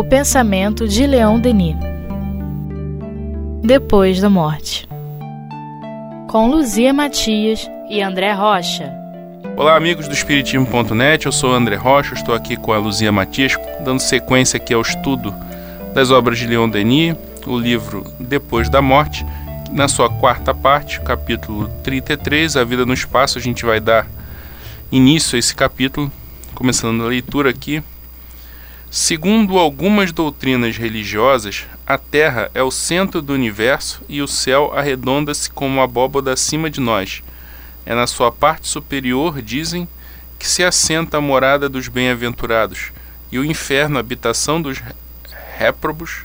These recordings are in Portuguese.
O pensamento de Leon Denis. Depois da morte. Com Luzia Matias e André Rocha. Olá, amigos do Espiritismo.net. Eu sou André Rocha, estou aqui com a Luzia Matias, dando sequência aqui ao estudo das obras de Leon Denis, o livro Depois da Morte. Na sua quarta parte, capítulo 33, A Vida no Espaço, a gente vai dar início a esse capítulo, começando a leitura aqui. Segundo algumas doutrinas religiosas, a Terra é o centro do universo e o céu arredonda-se como uma abóboda acima de nós. É na sua parte superior, dizem, que se assenta a morada dos bem-aventurados, e o inferno, a habitação dos réprobos,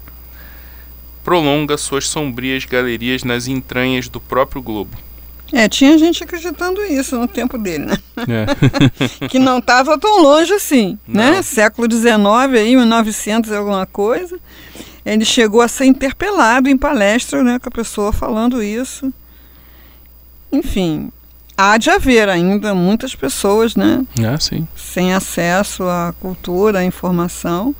prolonga suas sombrias galerias nas entranhas do próprio globo. É, tinha gente acreditando isso no tempo dele, né? É. que não estava tão longe assim, né? não. né? Século XIX, aí, 1900 alguma coisa. Ele chegou a ser interpelado em palestra, né? Com a pessoa falando isso. Enfim, há de haver ainda muitas pessoas, né? É, sim. Sem acesso à cultura, à informação,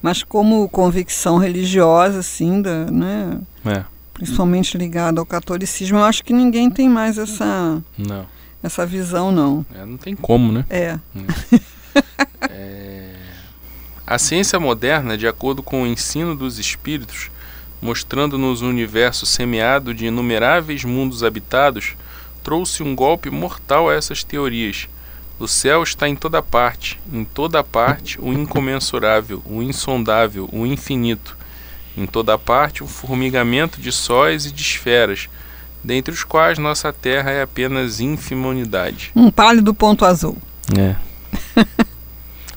mas como convicção religiosa, assim, da, né? É principalmente ligado ao catolicismo, eu acho que ninguém tem mais essa, não. essa visão, não. É, não tem como, né? É. é. A ciência moderna, de acordo com o ensino dos espíritos, mostrando-nos um universo semeado de inumeráveis mundos habitados, trouxe um golpe mortal a essas teorias. O céu está em toda parte, em toda parte o incomensurável, o insondável, o infinito em toda parte um formigamento de sóis e de esferas, dentre os quais nossa Terra é apenas ínfima unidade. Um pálido ponto azul. É.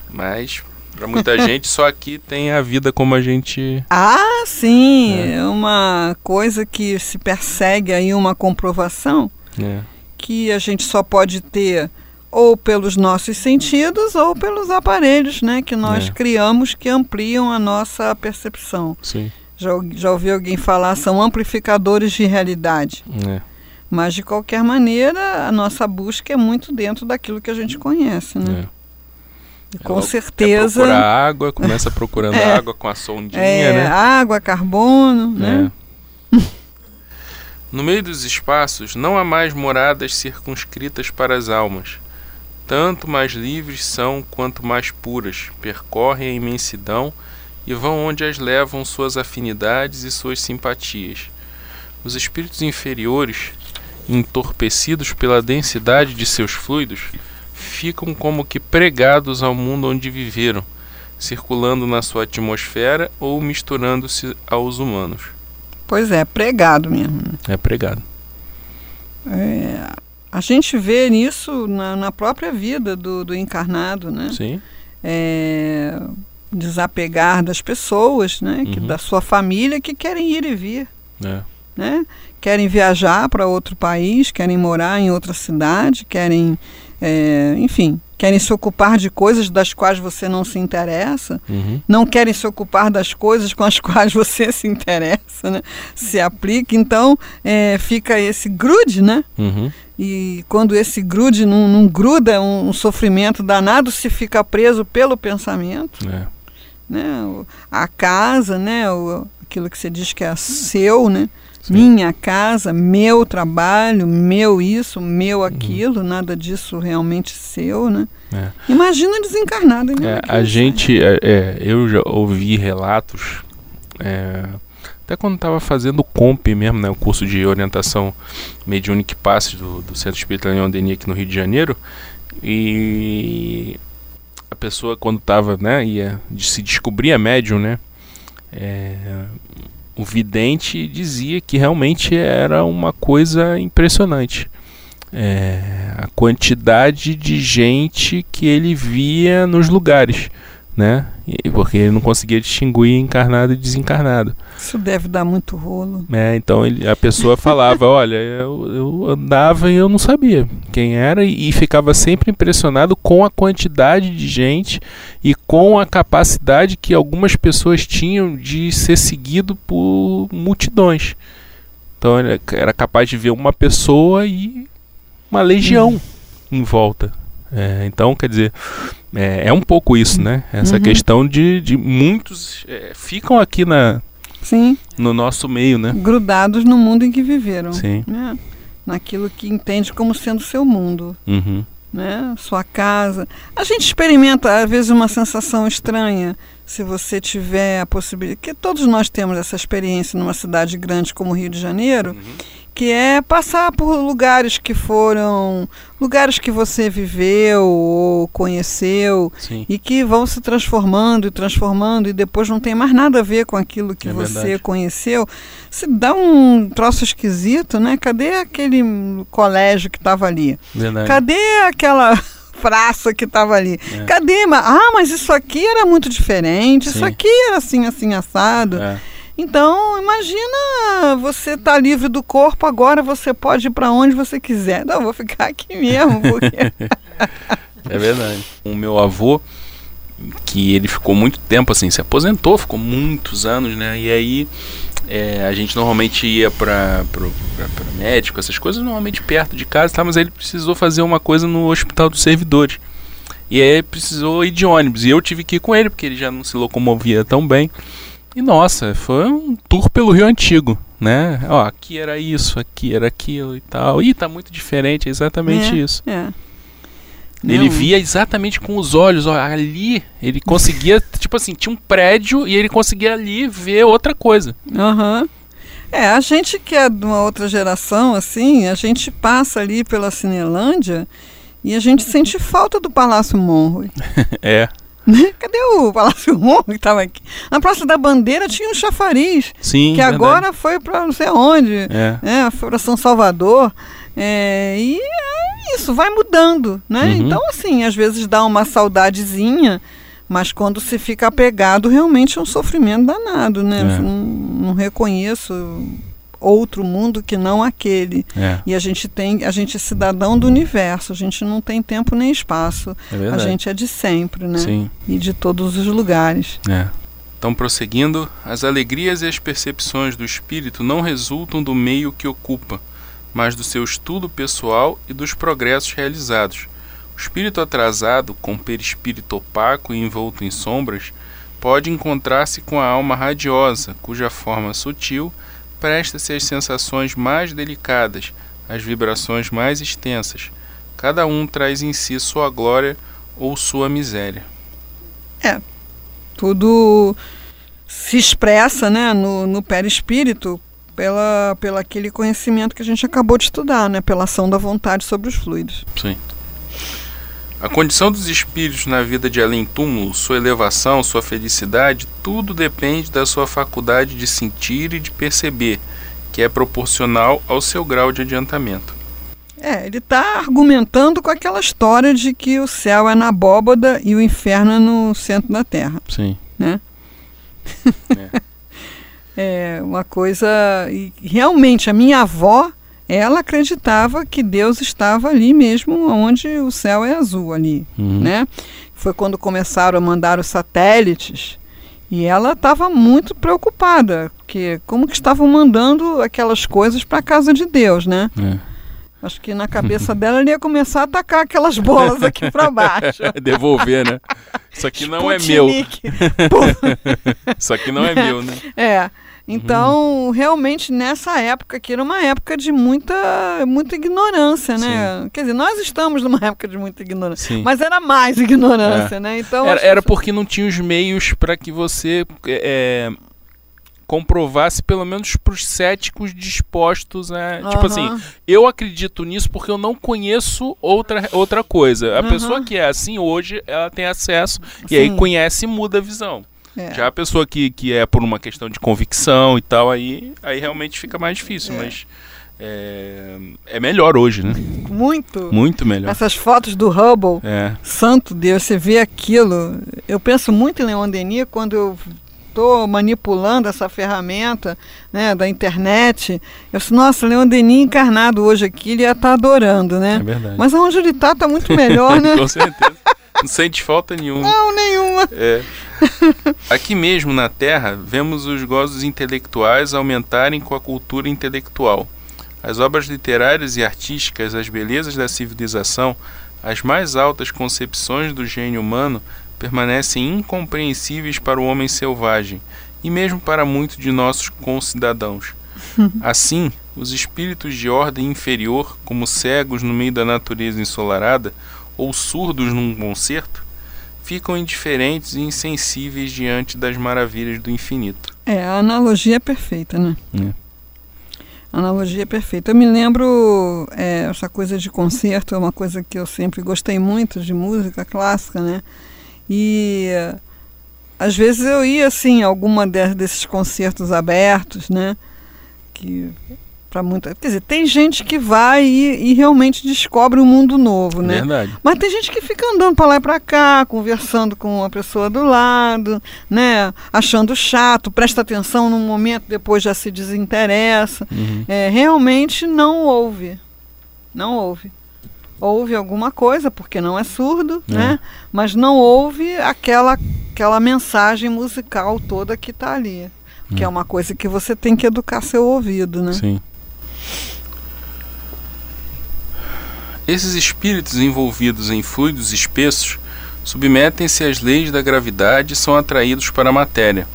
Mas para muita gente só aqui tem a vida como a gente. Ah, sim, é. é uma coisa que se persegue aí uma comprovação é. que a gente só pode ter ou pelos nossos sentidos ou pelos aparelhos né, que nós é. criamos que ampliam a nossa percepção. Sim. Já, já ouvi alguém falar, são amplificadores de realidade. É. Mas, de qualquer maneira, a nossa busca é muito dentro daquilo que a gente conhece. Né? É. Com Ela certeza. Procura água, começa procurando é, água com a sondinha, é, né? Água, carbono, né? É. no meio dos espaços não há mais moradas circunscritas para as almas tanto mais livres são quanto mais puras, percorrem a imensidão e vão onde as levam suas afinidades e suas simpatias. Os espíritos inferiores, entorpecidos pela densidade de seus fluidos, ficam como que pregados ao mundo onde viveram, circulando na sua atmosfera ou misturando-se aos humanos. Pois é, pregado mesmo. É pregado. É, a gente vê nisso na, na própria vida do, do, encarnado, né? Sim. É, desapegar das pessoas, né? Que, uhum. Da sua família que querem ir e vir. É. Né? Querem viajar para outro país, querem morar em outra cidade, querem, é, enfim, querem se ocupar de coisas das quais você não se interessa, uhum. não querem se ocupar das coisas com as quais você se interessa, né? se aplica. Então, é, fica esse grude, né? Uhum. E quando esse grude não, não gruda, um, um, sofrimento danado se fica preso pelo pensamento. É. Né? A casa, né? O, aquilo que você diz que é seu, né? Sim. Minha casa, meu trabalho, meu isso, meu uhum. aquilo, uhum. nada disso realmente seu, né? É. Imagina desencarnado. Né? É, a gente, é, é, eu já ouvi relatos é, até quando estava fazendo o COMP mesmo, né, o curso de orientação mediúnica passe do, do Centro Espírita Leão Denis aqui no Rio de Janeiro, e a pessoa quando estava, né, ia se descobrir a médium, né, é, o vidente dizia que realmente era uma coisa impressionante. É, a quantidade de gente que ele via nos lugares né? Porque ele não conseguia distinguir encarnado e desencarnado. Isso deve dar muito rolo. É, então ele, a pessoa falava, olha, eu, eu andava e eu não sabia quem era e, e ficava sempre impressionado com a quantidade de gente e com a capacidade que algumas pessoas tinham de ser seguido por multidões. Então ele era capaz de ver uma pessoa e uma legião uhum. em volta. É, então, quer dizer, é, é, um pouco isso, né? Essa uhum. questão de, de muitos é, ficam aqui na, Sim. no nosso meio, né? Grudados no mundo em que viveram. Sim. Né? Naquilo que entende como sendo seu mundo. Uhum. Né? Sua casa. A gente experimenta, às vezes, uma sensação estranha se você tiver a possibilidade. que todos nós temos essa experiência numa cidade grande como o Rio de Janeiro. Uhum que é passar por lugares que foram lugares que você viveu ou conheceu Sim. e que vão se transformando e transformando e depois não tem mais nada a ver com aquilo que é você verdade. conheceu. Se dá um troço esquisito, né? Cadê aquele colégio que estava ali? Verdade. Cadê aquela praça que estava ali? É. Cadê? Ah, mas isso aqui era muito diferente. Sim. Isso aqui era assim, assim assado. É. Então, imagina você tá livre do corpo, agora você pode ir para onde você quiser. Não, vou ficar aqui mesmo, porque... é verdade. O meu avô, que ele ficou muito tempo assim, se aposentou, ficou muitos anos, né? E aí é, a gente normalmente ia para médico, essas coisas, normalmente perto de casa, tá? mas ele precisou fazer uma coisa no Hospital dos Servidores. E aí precisou ir de ônibus. E eu tive que ir com ele, porque ele já não se locomovia tão bem. E nossa, foi um tour pelo Rio Antigo, né? Ó, aqui era isso, aqui era aquilo e tal. Ih, tá muito diferente, é exatamente é, isso. É. Ele Não. via exatamente com os olhos, ó, ali ele conseguia, tipo assim, tinha um prédio e ele conseguia ali ver outra coisa. Aham. Uhum. É, a gente que é de uma outra geração, assim, a gente passa ali pela Cinelândia e a gente sente falta do Palácio Monroe. é. Né? Cadê o Palácio Ron que estava aqui? Na Praça da Bandeira tinha um chafariz. Sim, que verdade. agora foi para não sei onde. É. Né? Foi para São Salvador. É, e é isso, vai mudando. Né? Uhum. Então, assim, às vezes dá uma saudadezinha, mas quando se fica apegado, realmente é um sofrimento danado. Né? É. Não, não reconheço outro mundo que não aquele. É. E a gente tem, a gente é cidadão do universo, a gente não tem tempo nem espaço. É a gente é de sempre, né? Sim. E de todos os lugares. É. Então, prosseguindo, as alegrias e as percepções do espírito não resultam do meio que ocupa, mas do seu estudo pessoal e dos progressos realizados. O espírito atrasado, com perispírito opaco e envolto em sombras, pode encontrar-se com a alma radiosa, cuja forma sutil presta-se às sensações mais delicadas, às vibrações mais extensas. Cada um traz em si sua glória ou sua miséria. É, tudo se expressa né, no, no perispírito pela, pela aquele conhecimento que a gente acabou de estudar, né, pela ação da vontade sobre os fluidos. Sim. A condição dos espíritos na vida de além-túmulo, sua elevação, sua felicidade, tudo depende da sua faculdade de sentir e de perceber, que é proporcional ao seu grau de adiantamento. É, ele está argumentando com aquela história de que o céu é na abóbada e o inferno é no centro da terra. Sim. Né? É. é uma coisa. E realmente, a minha avó ela acreditava que Deus estava ali mesmo, onde o céu é azul ali, uhum. né? Foi quando começaram a mandar os satélites e ela estava muito preocupada, que como que estavam mandando aquelas coisas para a casa de Deus, né? É. Acho que na cabeça dela ele ia começar a atacar aquelas bolas aqui para baixo. Devolver, né? Isso aqui não é meu. Isso aqui não é meu, né? É. Então, uhum. realmente, nessa época, que era uma época de muita, muita ignorância, né? Sim. Quer dizer, nós estamos numa época de muita ignorância, Sim. mas era mais ignorância, é. né? Então, era, era, porque não tinha os meios para que você é, comprovasse, pelo menos para os céticos dispostos, né? Uhum. Tipo assim, eu acredito nisso porque eu não conheço outra, outra coisa. A uhum. pessoa que é assim hoje, ela tem acesso Sim. e aí conhece e muda a visão. É. Já a pessoa que, que é por uma questão de convicção e tal, aí, aí realmente fica mais difícil, É. mas é, é melhor hoje, né? Muito. Muito melhor. Essas fotos do Hubble, É, santo Deus, você vê aquilo. Eu penso muito em Leon Denis quando eu estou manipulando essa ferramenta né, da internet. Eu disse, nossa, Leon Denis encarnado hoje aqui, ele ia estar adorando, né? é verdade. Mas aonde ele está, está muito melhor, né? Com certeza. Não sente falta nenhuma. Não, nenhuma. É. Aqui mesmo na Terra, vemos os gozos intelectuais aumentarem com a cultura intelectual. As obras literárias e artísticas, as belezas da civilização, as mais altas concepções do gênio humano permanecem incompreensíveis para o homem selvagem e mesmo para muitos de nossos concidadãos. Assim, os espíritos de ordem inferior, como cegos no meio da natureza ensolarada ou surdos num concerto, ficam indiferentes e insensíveis diante das maravilhas do infinito. É, a analogia é perfeita, né? É. A analogia é perfeita. Eu me lembro, é, essa coisa de concerto é uma coisa que eu sempre gostei muito de música clássica, né? E às vezes eu ia assim, alguma desses concertos abertos, né? Que para muita. Quer dizer, tem gente que vai e, e, realmente descobre um mundo novo, né? Verdade. Mas tem gente que fica andando para lá e para cá, conversando com uma pessoa do lado, né? Achando chato, presta atenção num momento, depois já se desinteressa. Uhum. É, realmente não ouve. Não ouve. Ouve alguma coisa, porque não é surdo, É. né? Mas não ouve aquela, aquela mensagem musical toda que está ali. Que é uma coisa que você tem que educar seu ouvido, né? Sim. Esses espíritos envolvidos em fluidos espessos submetem-se às leis da gravidade e são atraídos para a matéria.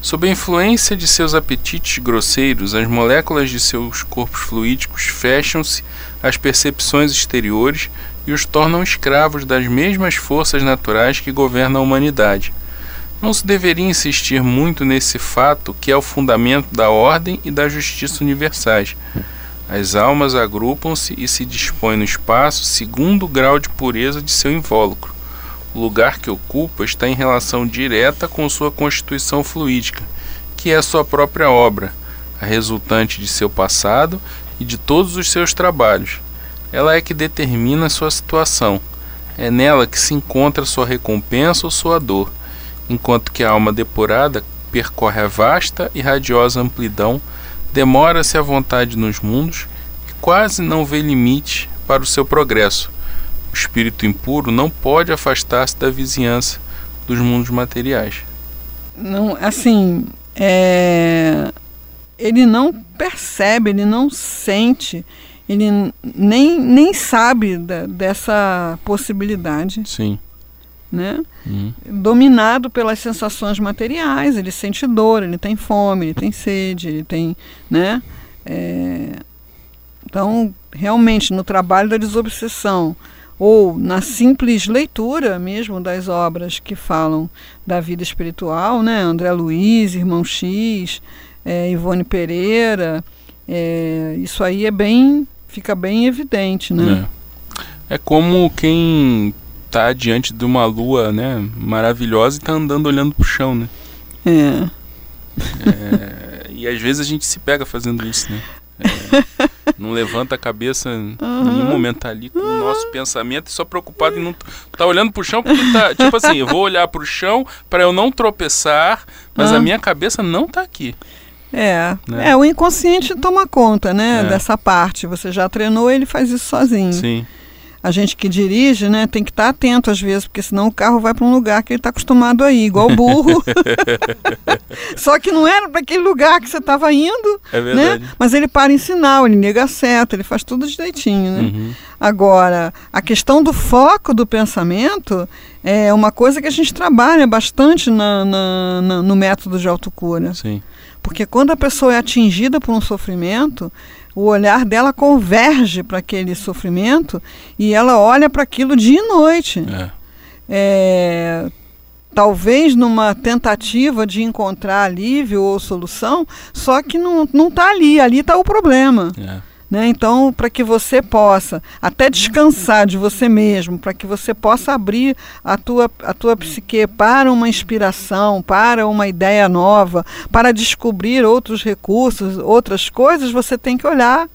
Sob a influência de seus apetites grosseiros, as moléculas de seus corpos fluídicos fecham-se às percepções exteriores e os tornam escravos das mesmas forças naturais que governam a humanidade. Não se deveria insistir muito nesse fato que é o fundamento da ordem e da justiça universais. As almas agrupam-se e se dispõem no espaço segundo o grau de pureza de seu invólucro. O lugar que ocupa está em relação direta com sua constituição fluídica, que é sua própria obra, a resultante de seu passado e de todos os seus trabalhos. Ela é que determina sua situação. É nela que se encontra sua recompensa ou sua dor, enquanto que a alma depurada percorre a vasta e radiosa amplidão demora-se à vontade nos mundos e quase não vê limite para o seu progresso. O espírito impuro não pode afastar-se da vizinhança dos mundos materiais. Não, assim, é, ele não percebe, ele não sente, ele nem, nem sabe da, dessa possibilidade, Sim. Né? Uhum. dominado pelas sensações materiais. Ele sente dor, ele tem fome, ele tem sede, ele tem, né? É, então, realmente, no trabalho da desobsessão ou na simples leitura mesmo das obras que falam da vida espiritual, né? André Luiz, Irmão X, é, Ivone Pereira, é, isso aí é bem, fica bem evidente, né? É. é como quem está diante de uma lua, né, maravilhosa e está andando olhando para o chão, né? É. É, e às vezes a gente se pega fazendo isso, né? É, não levanta a cabeça em nenhum momento tá ali com o nosso pensamento e só preocupado em não tá olhando pro chão porque tá, tipo assim, eu vou olhar pro chão para eu não tropeçar, mas a Ah. minha cabeça não tá aqui. É, Né? é, o inconsciente toma conta, né, É. dessa parte. Você já treinou, ele faz isso sozinho. Sim. A gente que dirige, né, tem que estar atento às vezes, porque senão o carro vai para um lugar que ele está acostumado a ir, igual o burro. Só que não era para aquele lugar que você estava indo, É né? verdade. Mas ele para em sinal, ele nega a seta, ele faz tudo direitinho, né? Uhum. Agora, a questão do foco do pensamento é uma coisa que a gente trabalha bastante na- na- na- no método de autocura. Sim. Porque quando a pessoa é atingida por um sofrimento, o olhar dela converge para aquele sofrimento e ela olha para aquilo dia e noite. É. É, talvez numa tentativa de encontrar alívio ou solução, só que não está ali, ali está o problema. É. Né? Então, para que você possa até descansar de você mesmo, para que você possa abrir a tua, a tua psique para uma inspiração, para uma ideia nova, para descobrir outros recursos, outras coisas, você tem que olhar,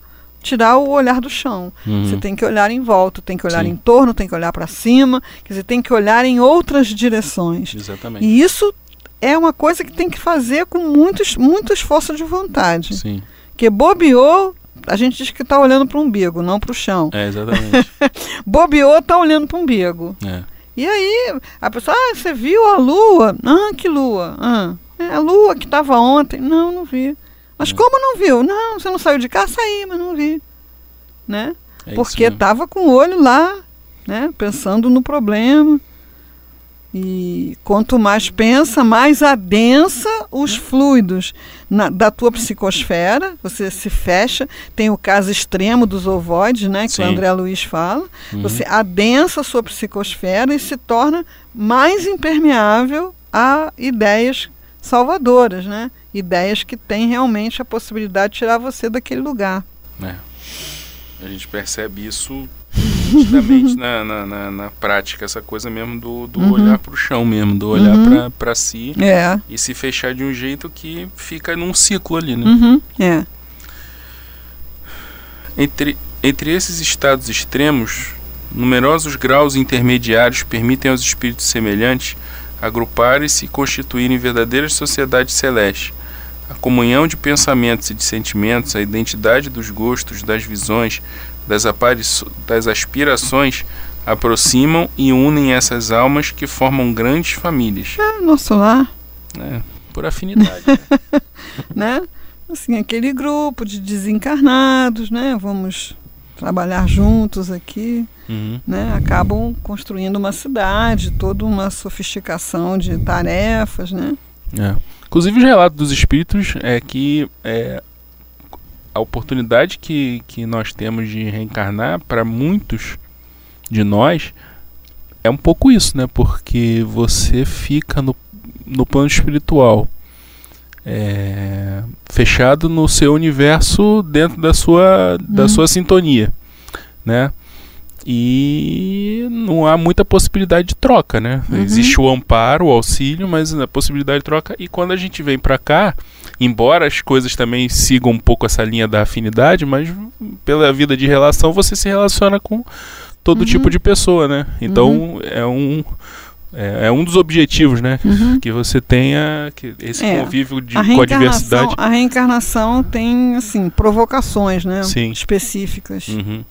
tirar o olhar do chão. Uhum. Você tem que olhar em volta, tem que olhar Sim. em torno, tem que olhar para cima, quer dizer, tem que olhar em outras direções. Exatamente. E isso é uma coisa que tem que fazer com muito, muito esforço de vontade. Sim. Porque bobeou, a gente diz que está olhando para o umbigo, não para o chão. É, exatamente. Bobeou, está olhando para o umbigo. é. E aí, a pessoa, ah, você viu a lua? Ah, que lua? Ah, é a lua que estava ontem. Não, não vi. Mas É. como não viu? Não, você não saiu de casa? Saí, mas não vi. Né? É Porque estava com o olho lá, né? pensando no problema. E quanto mais pensa, mais adensa os fluidos na, da tua psicosfera, você se fecha. Tem o caso extremo dos ovoides, né, que Sim. o André Luiz fala. Uhum. Você adensa a sua psicosfera e se torna mais impermeável a ideias salvadoras, né? Ideias que têm realmente a possibilidade de tirar você daquele lugar. É. A gente percebe isso justamente na, na, na, na, prática, essa coisa mesmo do, do uhum. olhar para o chão mesmo, do olhar uhum. para si é. e se fechar de um jeito que fica num ciclo ali, né? Uhum. É. Entre, entre esses estados extremos, numerosos graus intermediários permitem aos espíritos semelhantes agruparem-se e constituírem verdadeiras sociedades celestes. A comunhão de pensamentos e de sentimentos, a identidade dos gostos, das visões, das, das aspirações aproximam e unem essas almas que formam grandes famílias. É, nosso lar. É, por afinidade. né? né? Assim, aquele grupo de desencarnados, né? Vamos trabalhar juntos aqui, uhum. né? Acabam construindo uma cidade, toda uma sofisticação de tarefas, né? É. Inclusive os relatos dos espíritos é que é, a oportunidade que, que nós temos de reencarnar para muitos de nós é um pouco isso, né? Porque você fica no, no plano espiritual é, fechado no seu universo dentro da sua, da hum. sua sintonia, né? e não há muita possibilidade de troca, né? Uhum. Existe o amparo, o auxílio, mas a possibilidade de troca. E quando a gente vem para cá, embora as coisas também sigam um pouco essa linha da afinidade, mas pela vida de relação você se relaciona com todo uhum. tipo de pessoa, né? Então uhum. é um é, é, um dos objetivos, né? Uhum. Que você tenha que esse é, convívio de, com a diversidade. A reencarnação tem assim provocações, né? Sim. Específicas. Uhum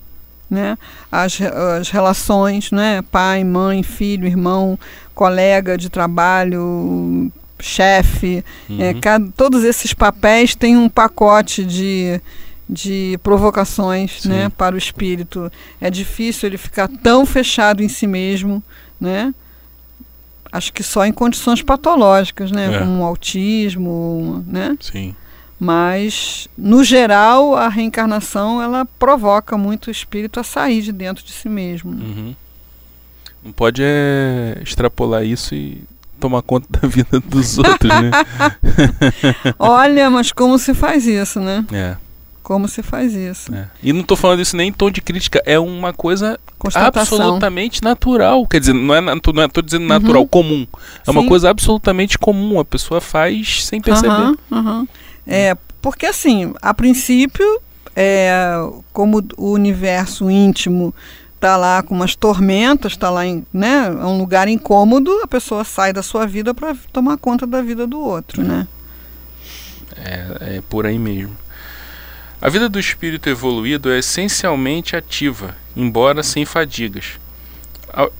né? As, as relações, né? Pai, mãe, filho, irmão, colega de trabalho, chefe, é, uhum. é, cada, todos esses papéis têm um pacote de, de provocações né, para o espírito. É difícil ele ficar tão fechado em si mesmo, né? Acho que só em condições patológicas, né? É. Como autismo, né? Sim. Mas, no geral, a reencarnação ela provoca muito o espírito a sair de dentro de si mesmo. Uhum. Não pode é, extrapolar isso e tomar conta da vida dos outros, né? Olha, mas como se faz isso, né? É. Como se faz isso. É. E não estou falando isso nem em tom de crítica, é uma coisa absolutamente natural. Quer dizer, não é, não estou dizendo natural, uhum. comum. É Sim. uma coisa absolutamente comum. A pessoa faz sem perceber. Uhum, uhum. É, porque assim, a princípio, é, como o universo íntimo está lá com umas tormentas, está lá em né, é um lugar incômodo, a pessoa sai da sua vida para tomar conta da vida do outro, né? É, é por aí mesmo. A vida do espírito evoluído é essencialmente ativa, embora sem fadigas.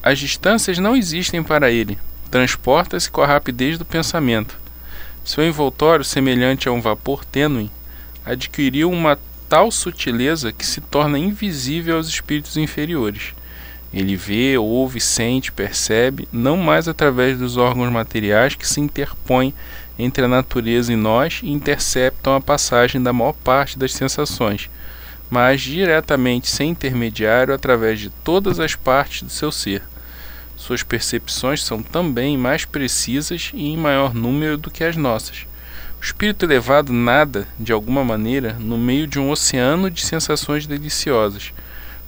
As distâncias não existem para ele, transporta-se com a rapidez do pensamento. Seu envoltório, semelhante a um vapor tênue, adquiriu uma tal sutileza que se torna invisível aos espíritos inferiores. Ele vê, ouve, sente, percebe, não mais através dos órgãos materiais que se interpõem entre a natureza e nós e interceptam a passagem da maior parte das sensações, mas diretamente sem intermediário através de todas as partes do seu ser. Suas percepções são também mais precisas e em maior número do que as nossas. O espírito elevado nada, de alguma maneira, no meio de um oceano de sensações deliciosas.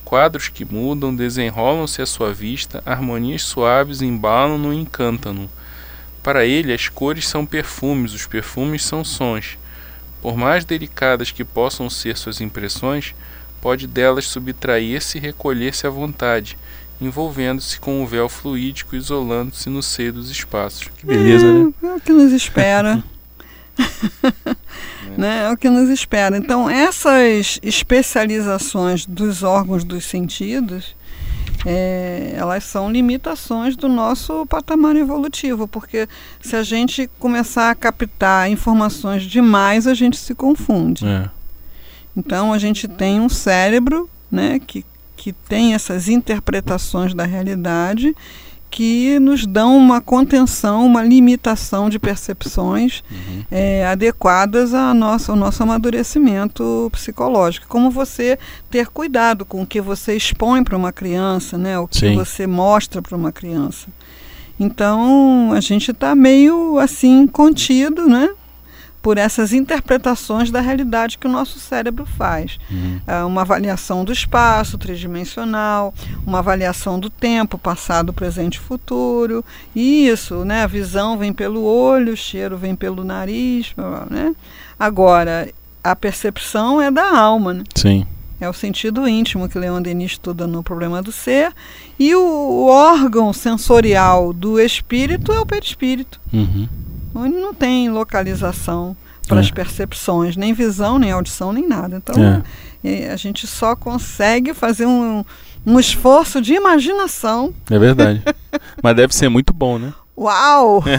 Quadros que mudam, desenrolam-se à sua vista, harmonias suaves embalam-no e encantam-no. Para ele, as cores são perfumes, os perfumes são sons. Por mais delicadas que possam ser suas impressões, pode delas subtrair-se e recolher-se à vontade, envolvendo-se com um véu fluídico, isolando-se no seio dos espaços. Que beleza, é, né? É o que nos espera. é. né? é o que nos espera. Então, essas especializações dos órgãos dos sentidos, é, elas são limitações do nosso patamar evolutivo, porque se a gente começar a captar informações demais, a gente se confunde. É. Então, a gente tem um cérebro né, que que tem essas interpretações da realidade que nos dão uma contenção, uma limitação de percepções uhum. é, adequadas ao nosso, ao nosso amadurecimento psicológico. Como você ter cuidado com o que você expõe para uma criança, né? o que Sim. você mostra para uma criança. Então a gente está meio assim contido, né? Por essas interpretações da realidade que o nosso cérebro faz. Uhum. É uma avaliação do espaço tridimensional, uma avaliação do tempo, passado, presente e futuro. Isso, né? A visão vem pelo olho, o cheiro vem pelo nariz, né? Agora, a percepção é da alma, né? Sim. É o sentido íntimo que Leon Denis estuda no problema do ser. E o, o órgão sensorial do espírito é o perispírito. Uhum onde não tem localização para as é. percepções, nem visão, nem audição, nem nada. Então, é. a gente só consegue fazer um, um esforço de imaginação. É verdade. Mas deve ser muito bom, né? Uau!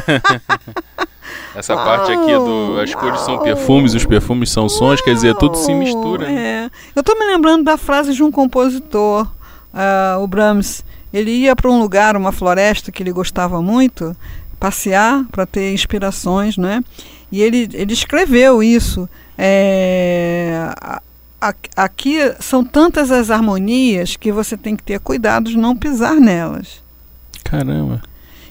Essa Uau! parte aqui do. As cores são perfumes, os perfumes são sons, Uau! quer dizer, tudo se mistura. Né? É. Eu estou me lembrando da frase de um compositor, uh, o Brahms. Ele ia para um lugar, uma floresta que ele gostava muito, passear para ter inspirações, né? E ele, ele escreveu isso. É, aqui são tantas as harmonias que você tem que ter cuidado de não pisar nelas. Caramba.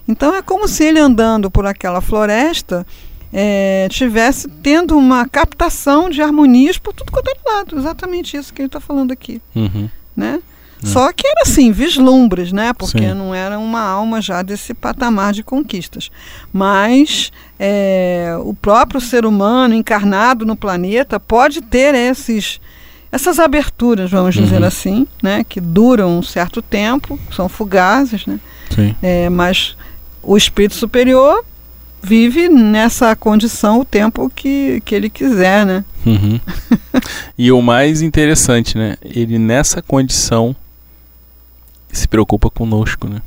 Então é como se ele andando por aquela floresta é, tivesse tendo uma captação de harmonias por tudo quanto é lado. Exatamente isso que ele está falando aqui. Uhum. Né? Hum. Só que era assim, vislumbres, né? Porque Sim. não era uma alma já desse patamar de conquistas. Mas é, o próprio ser humano encarnado no planeta pode ter esses, essas aberturas, vamos uhum. dizer assim, né? Que duram um certo tempo, são fugazes, né? É, mas o espírito superior vive nessa condição o tempo que, que ele quiser, né? Uhum. e o mais interessante, né? Ele nessa condição se preocupa conosco, né?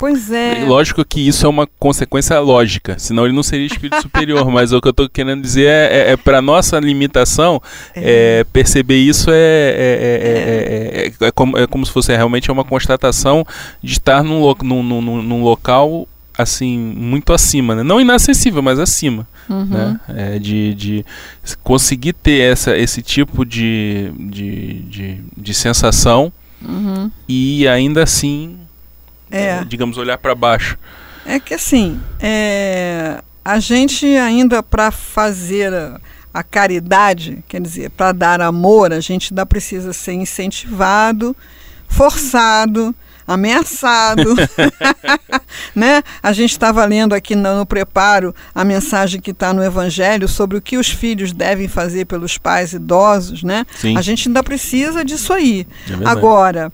Pois é. Lógico que isso é uma consequência lógica, senão ele não seria espírito superior. mas o que eu estou querendo dizer é, é, é para nossa limitação, é. perceber isso é, é, como, é como se fosse realmente uma constatação de estar num, lo, num, num, num local assim muito acima, né? não inacessível, mas acima, uhum. né? É, de, de conseguir ter essa, esse tipo de, de, de, de sensação Uhum. E ainda assim, é. é digamos, olhar para baixo. É que assim, é, a gente ainda para fazer a, a, caridade, quer dizer, para dar amor, a gente ainda precisa ser incentivado, forçado, ameaçado. né? A gente estava lendo aqui no, no, preparo a mensagem que está no Evangelho sobre o que os filhos devem fazer pelos pais idosos. Né? Sim. A gente ainda precisa disso aí. É Agora,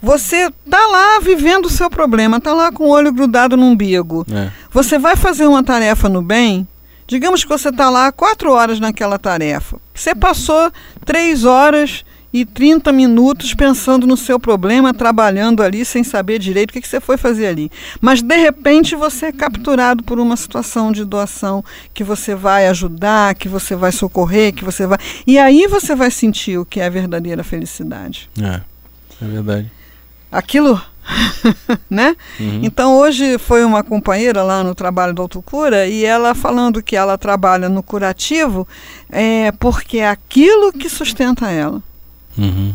você está lá vivendo o seu problema, está lá com o olho grudado no umbigo. É. Você vai fazer uma tarefa no bem? Digamos que você está lá quatro horas naquela tarefa. Você passou três horas e 30 minutos pensando no seu problema, trabalhando ali sem saber direito o que, que você foi fazer ali. Mas de repente você é capturado por uma situação de doação que você vai ajudar, que você vai socorrer, que você vai. E aí você vai sentir o que é a verdadeira felicidade. É, é verdade. Aquilo né? Uhum. Então hoje foi uma companheira lá no trabalho do Autocura e ela falando que ela trabalha no curativo é porque é aquilo que sustenta ela. Uhum.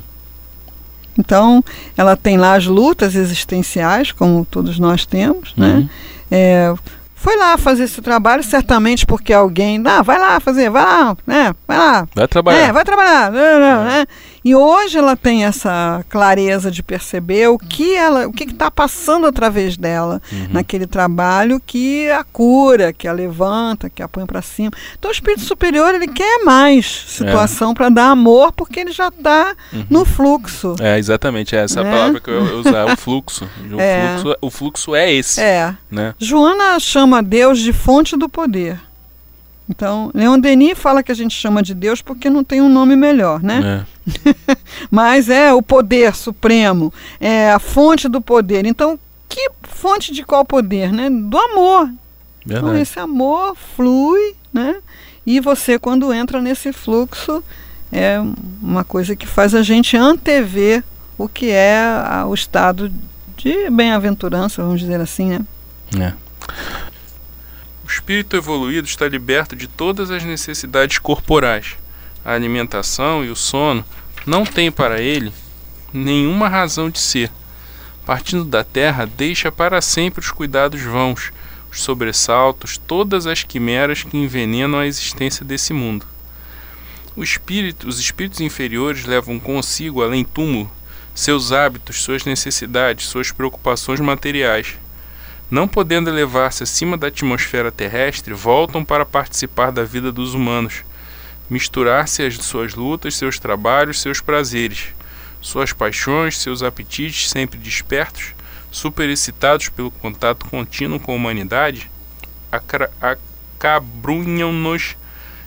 Então, ela tem lá as lutas existenciais, como todos nós temos, né? uhum. né? É, foi lá fazer esse trabalho, certamente porque alguém, ah, vai lá fazer, vai lá, né? Vai lá. Vai trabalhar. É, vai trabalhar. Né? E hoje ela tem essa clareza de perceber o que ela, o que está passando através dela uhum. naquele trabalho que a cura, que a levanta, que a põe para cima. Então o espírito superior ele quer mais situação é. para dar amor porque ele já está uhum. no fluxo. É exatamente é essa né? palavra que eu usar, o fluxo. O, é. fluxo. o fluxo é esse. É. Né? Joana chama Deus de fonte do poder. Então, Leon Denis fala que a gente chama de Deus porque não tem um nome melhor, né? É. Mas é o poder supremo, é a fonte do poder. Então, que fonte de qual poder, né? Do amor. Verdade. Então, esse amor flui, né? E você, quando entra nesse fluxo, é uma coisa que faz a gente antever o que é a, o estado de bem-aventurança, vamos dizer assim, né? É. Espírito evoluído está liberto de todas as necessidades corporais. A alimentação e o sono não têm para ele nenhuma razão de ser. Partindo da terra, deixa para sempre os cuidados vãos, os sobressaltos, todas as quimeras que envenenam a existência desse mundo. Espírito, os espíritos inferiores levam consigo, além túmulo, seus hábitos, suas necessidades, suas preocupações materiais. Não podendo elevar-se acima da atmosfera terrestre, voltam para participar da vida dos humanos, misturar-se às suas lutas, seus trabalhos, seus prazeres, suas paixões, seus apetites sempre despertos, superexcitados pelo contato contínuo com a humanidade, acabrunham-nos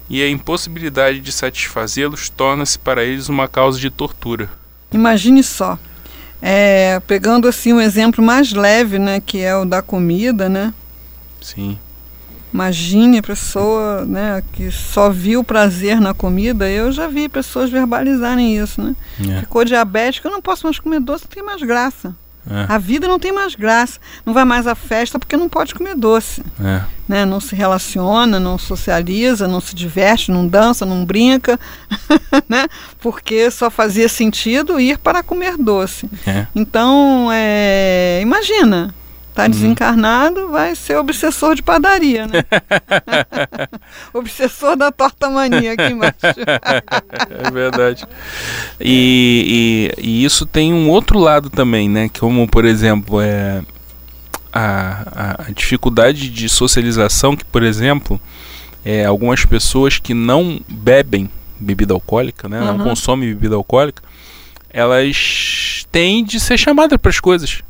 e a impossibilidade de satisfazê-los torna-se para eles uma causa de tortura. Imagine só, é, pegando assim um exemplo mais leve, né, que é o da comida, né? Sim. Imagine a pessoa, né, que só viu prazer na comida. Eu já vi pessoas verbalizarem isso, né? É. Ficou diabético, eu não posso mais comer doce, não tem mais graça. É. A vida não tem mais graça. Não vai mais à festa porque não pode comer doce. É. Né? Não se relaciona, não socializa, não se diverte, não dança, não brinca. né? Porque só fazia sentido ir para comer doce. É. Então, é, imagina Está uhum. desencarnado, vai ser obsessor de padaria, né? obsessor da torta mania aqui embaixo. é verdade. E, e, e, isso tem um outro lado também, né? Como, por exemplo, é a, a dificuldade de socialização que, por exemplo, é, algumas pessoas que não bebem bebida alcoólica, né? Uhum. Não consomem bebida alcoólica, elas têm de ser chamadas para as coisas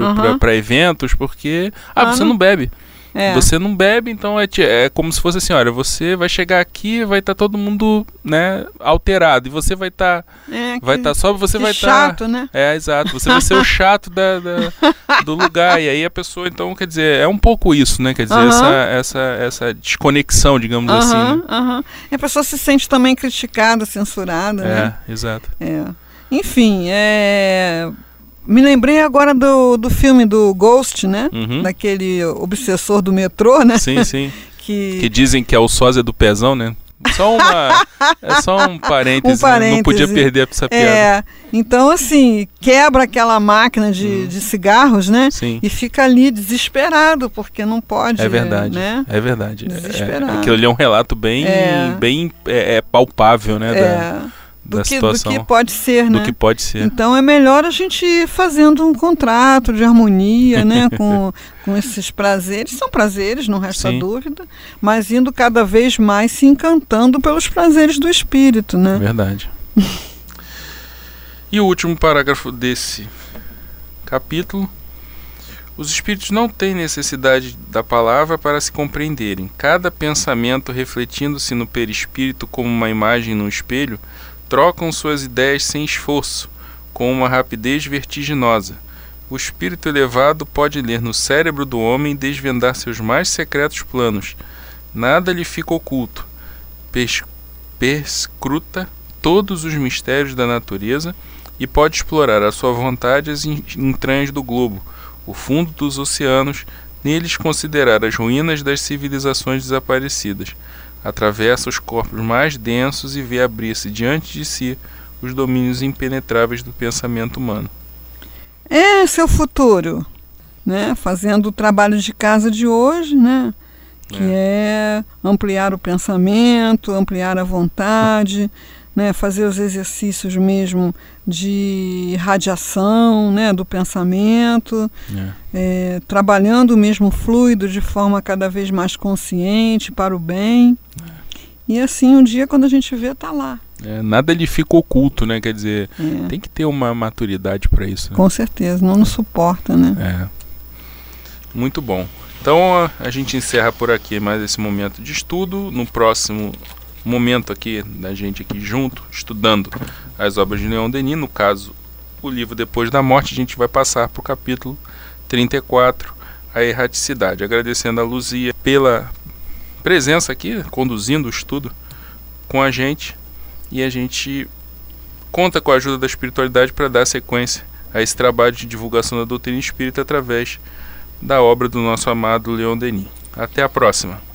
uhum. para eventos, porque. Ah, ah você não, não bebe. É. Você não bebe, então é, é como se fosse assim, olha, você vai chegar aqui, vai estar tá todo mundo, né, alterado e você vai estar, tá, é, vai estar tá só, você vai estar, tá, chato, né? É, exato. Você vai ser o chato da, da, do lugar e aí a pessoa, então, quer dizer, é um pouco isso, né? Quer dizer, uh -huh. essa, essa, essa desconexão, digamos uh -huh, assim. Né? Uh -huh. E a pessoa se sente também criticada, censurada, é, né? Exato. É. Enfim, é me lembrei agora do, do filme do Ghost, né? Uhum. Daquele obsessor do metrô, né? Sim, sim. que... que dizem que é o sósia do pezão, né? Só uma. é só um parêntese, um parêntese. não podia perder essa piada. É, então assim, quebra aquela máquina de, hum. de cigarros, né? Sim. E fica ali desesperado, porque não pode. É verdade. Né? É verdade. Desesperado. É, aquilo ali é um relato bem, é. bem é, é palpável, né? É. Da do da que, situação. Do que pode ser, né? Do que pode ser. Então é melhor a gente ir fazendo um contrato de harmonia, né? com, com esses prazeres. São prazeres, não resta Sim. dúvida, mas indo cada vez mais se encantando pelos prazeres do espírito, né? Verdade. e o último parágrafo desse capítulo. Os espíritos não têm necessidade da palavra para se compreenderem. Cada pensamento refletindo-se no perispírito como uma imagem no espelho trocam suas ideias sem esforço, com uma rapidez vertiginosa. O espírito elevado pode ler no cérebro do homem e desvendar seus mais secretos planos. Nada lhe fica oculto. Perscruta todos os mistérios da natureza e pode explorar à sua vontade as entranhas do globo, o fundo dos oceanos, neles considerar as ruínas das civilizações desaparecidas atravessa os corpos mais densos e vê abrir-se diante de si os domínios impenetráveis do pensamento humano. É seu futuro, né? Fazendo o trabalho de casa de hoje, né? Que é, é ampliar o pensamento, ampliar a vontade, né? Fazer os exercícios mesmo de radiação né, do pensamento, é. É, trabalhando o mesmo fluido de forma cada vez mais consciente para o bem. É. E assim, um dia, quando a gente vê, está lá. É, nada lhe fica oculto, né? Quer dizer, é. tem que ter uma maturidade para isso. Né? Com certeza, não nos suporta, né? É. Muito bom. Então a gente encerra por aqui mais esse momento de estudo. No próximo momento aqui da gente aqui junto, estudando as obras de Leon Denis, no caso, o livro Depois da Morte, a gente vai passar para o capítulo 34, a erraticidade. Agradecendo a Luzia pela presença aqui, conduzindo o estudo com a gente, e a gente conta com a ajuda da espiritualidade para dar sequência a esse trabalho de divulgação da doutrina espírita através da obra do nosso amado Leon Denis. Até a próxima!